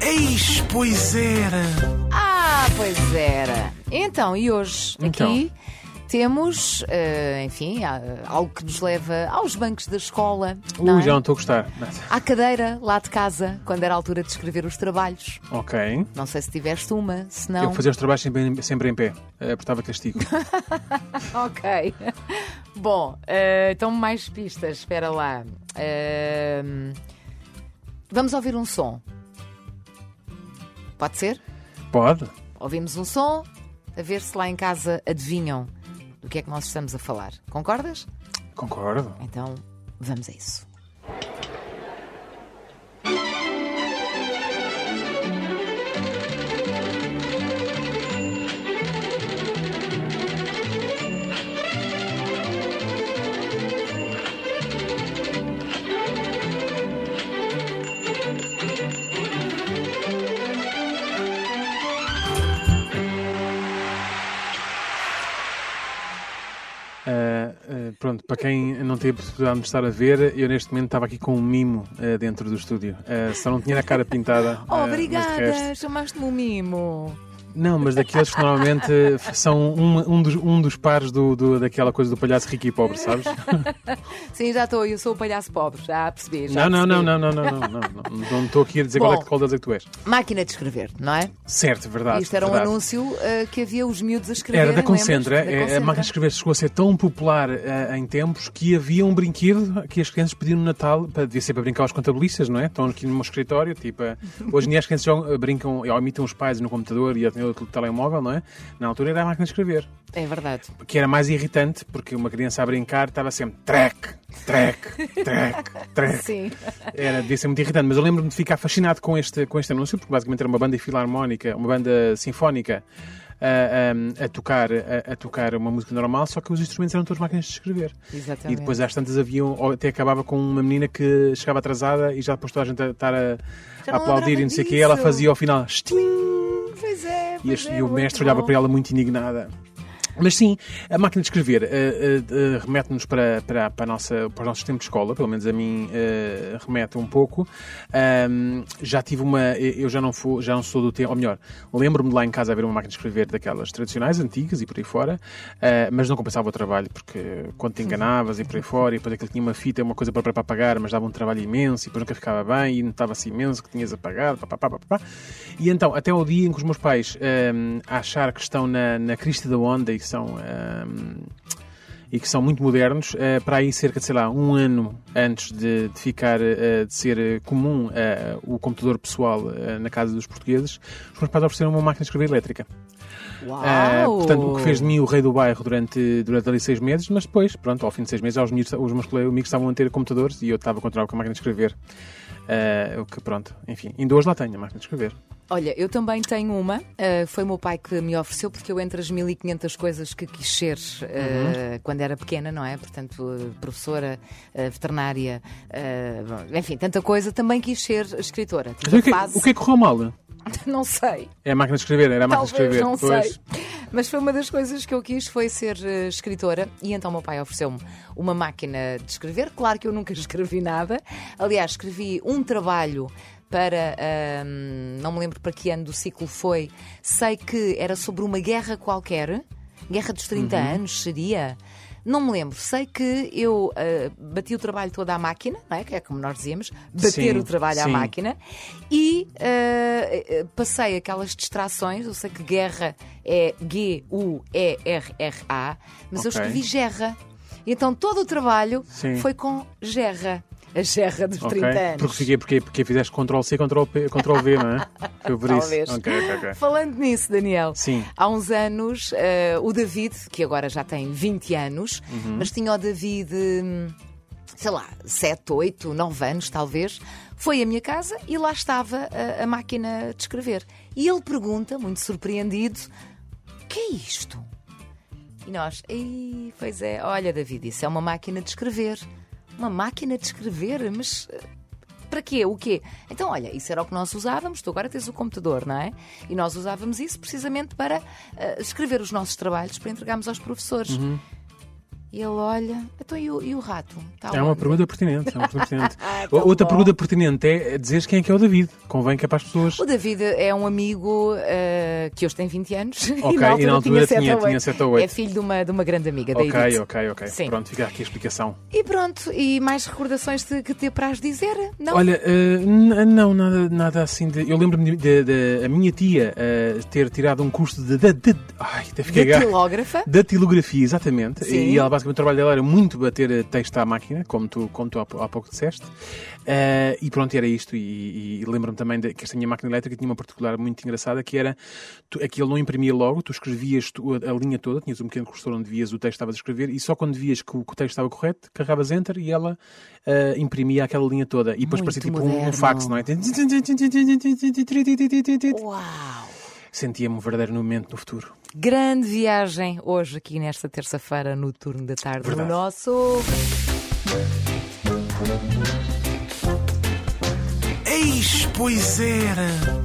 Eis, pois era. Ah, pois era. Então, e hoje Então. aqui temos, eh, enfim, algo que nos leva aos bancos da escola, não Ui, é? já não estou a gostar. à cadeira lá de casa, quando era a altura de escrever os trabalhos. Ok. Não sei se tiveste uma, se não. Eu fazia os trabalhos sempre em, sempre em pé. Apertava castigo. Ok. Bom, eh, então mais pistas, espera lá. Eh, vamos ouvir um som. Pode ser? Pode? Ouvimos um som, a ver se lá em casa adivinham do que é que nós estamos a falar. Concordas? Concordo. Então, vamos a isso. Uh, uh, pronto, para quem não teve a possibilidade de me estar a ver, eu neste momento estava aqui com um mimo uh, dentro do estúdio. Uh, só não tinha a cara pintada. Oh, obrigada, resto- chamaste-me um mimo. Não, mas daqueles que normalmente são um, um dos, um dos pares do, do- daquela coisa do palhaço rico e pobre, sabes? Sim, já estou, eu sou o palhaço pobre, já percebi. Já Não, não, não, percebi. não, não, não, não, não, não. Não estou aqui a dizer Bom. qual, é, qual deles é que tu és. Máquina de escrever, não é? Certo, verdade. Isto era um verdade. anúncio eh, que havia os miúdos a escrever. Era da Concentra. Da A Concentra. máquina de escrever chegou a ser tão popular eh, em tempos que havia um brinquedo que as crianças pediam no Natal, para, devia ser para brincar aos contabilistas, não é? Estão aqui no meu escritório, tipo, eh, hoje em dia as crianças eh, brincam, imitam os pais no computador e telemóvel, não é? Na altura era a máquina de escrever, É verdade. que era mais irritante, porque uma criança a brincar estava sempre trek, trek, trek, trek. Sim. Era, devia ser muito irritante, mas eu lembro-me de ficar fascinado com este, com este anúncio, porque basicamente era uma banda filarmónica, uma banda sinfónica a, a- a tocar, a, a tocar uma música normal, só que os instrumentos eram todos máquinas de escrever. Exatamente. E depois às tantas haviam, ou até acabava com uma menina que chegava atrasada e já depois toda a gente a estar a, aplaudir e não sei o quê, ela fazia ao final "Sting", Pois é, e, este- é, e o muito mestre olhava para ela muito indignada. Mas sim, a máquina de escrever eh, eh, eh, remete-nos para, para, para, nossa, para os nossos tempos de escola, pelo menos a mim remete um pouco. Ahm, já tive uma. Eu já não, já não sou do tempo. Ou melhor, lembro-me de lá em casa haver uma máquina de escrever daquelas tradicionais, antigas e por aí fora, mas não compensava o trabalho, porque quando te enganavas e por aí fora, e depois aquilo tinha uma fita, uma coisa para, para pagar, mas dava um trabalho imenso e depois nunca ficava bem e notava-se imenso que tinhas a pagar. Pá, pá, pá. E então, até ao dia em que os meus pais a achar que estão na, na crista da onda e são. ahm, e que são muito modernos, eh, para aí cerca de, sei lá, um ano antes de, de ficar, eh, de ser comum eh, o computador pessoal na casa dos portugueses, os meus pais ofereceram uma máquina de escrever elétrica. Uau! portanto, o que fez de mim o rei do bairro durante, durante ali seis meses, mas depois, pronto, ao fim de seis meses, os, miúdos- os meus amigos estavam a ter computadores e eu estava a continuar com a máquina de escrever. Ah, o que, pronto, enfim, ainda hoje lá tenho a máquina de escrever. Olha, eu também tenho uma. uh, foi o meu pai que me ofereceu, porque eu, entre as 1500 coisas que quis ser uh, Uhum. quando era pequena, não é? Portanto, uh, professora, uh, veterinária, uh, enfim, tanta coisa, também quis ser escritora. Tive o a que, fase- o que é que correu mal? Não sei. É a máquina de escrever, era a máquina Talvez, de escrever. não pois. sei. Mas foi uma das coisas que eu quis foi ser eh, escritora e então o meu pai ofereceu-me uma máquina de escrever. Claro que eu nunca escrevi nada. Aliás, escrevi um trabalho para. ahm, não me lembro para que ano do ciclo foi. Sei que era sobre uma guerra qualquer. Guerra dos 30 Uhum. anos seria. Não me lembro. Sei que eu ah, bati o trabalho todo à máquina, não é? que é como nós dizíamos, bater Sim, o trabalho à sim. máquina e ah, passei aquelas distrações. Eu sei que guerra é G-U-E-R-R-A, mas eu Ok. escrevi gerra. Então todo o trabalho Sim. foi com gerra. A gerra dos Ok. 30 anos. Porque, fiquei- porque, porque fizeste Ctrl-C, Ctrl-P, Ctrl-V, não é? Foi por isso. Talvez. Ok, ok, ok. Falando nisso, Daniel, Sim. há uns anos eh, o David, que agora já tem 20 anos, Uhum. mas tinha o David, hum, sei lá, 7, 8, 9 anos talvez, foi à minha casa e lá estava a, a máquina de escrever. E ele pergunta, muito surpreendido: o que é isto? E nós, Ei, pois é, olha, David, isso é uma máquina de escrever. Uma máquina de escrever? Mas eh, para quê? O quê? Então, olha, isso era o que nós usávamos. Tu agora tens o computador, não é? E nós usávamos isso precisamente para eh, escrever os nossos trabalhos para entregarmos aos professores. E ele olha, então e o, e o rato? Está É uma onde?" pergunta pertinente. É uma pergunta pertinente. Tão Outra bom. pergunta pertinente é dizer quem é que é o David. Convém que é para as pessoas. O David é um amigo eh, que hoje tem 20 anos Ok, e na altura, e na altura tinha, tinha- 7 ou 8. tinha sete ou oito. É filho de uma, de uma grande amiga da Ok, Edith. ok, ok. Sim. Pronto, fica aqui a explicação. E pronto, e mais recordações de, que te apraz dizer? Não? Olha, n- não, nada, nada assim de. Eu lembro-me de, de- de a minha tia eh, ter tirado um curso de. de, de ai, até fiquei Datilógrafa? Datilografia, exatamente. Sim. E ela, o trabalho dela era muito bater eh, texto à máquina, como tu, como tu há, pou- há pouco disseste. Eh, e pronto, era isto. E, e lembro-me também de, que esta minha máquina elétrica tinha uma particular muito engraçada, que era tu, aquilo não imprimia logo, tu escrevias tu- a, a linha toda, tinhas um pequeno cursor onde vias o texto que estavas a escrever, e só quando vias que o, que o texto estava correto, carregavas enter e ela eh, imprimia aquela linha toda. E depois Muito parecia tipo um, um fax, não é? Uau! Sentia-me um verdadeiro momento no futuro. Grande viagem hoje aqui nesta terça-feira no turno da tarde Verdade. no nosso. Eis, pois era.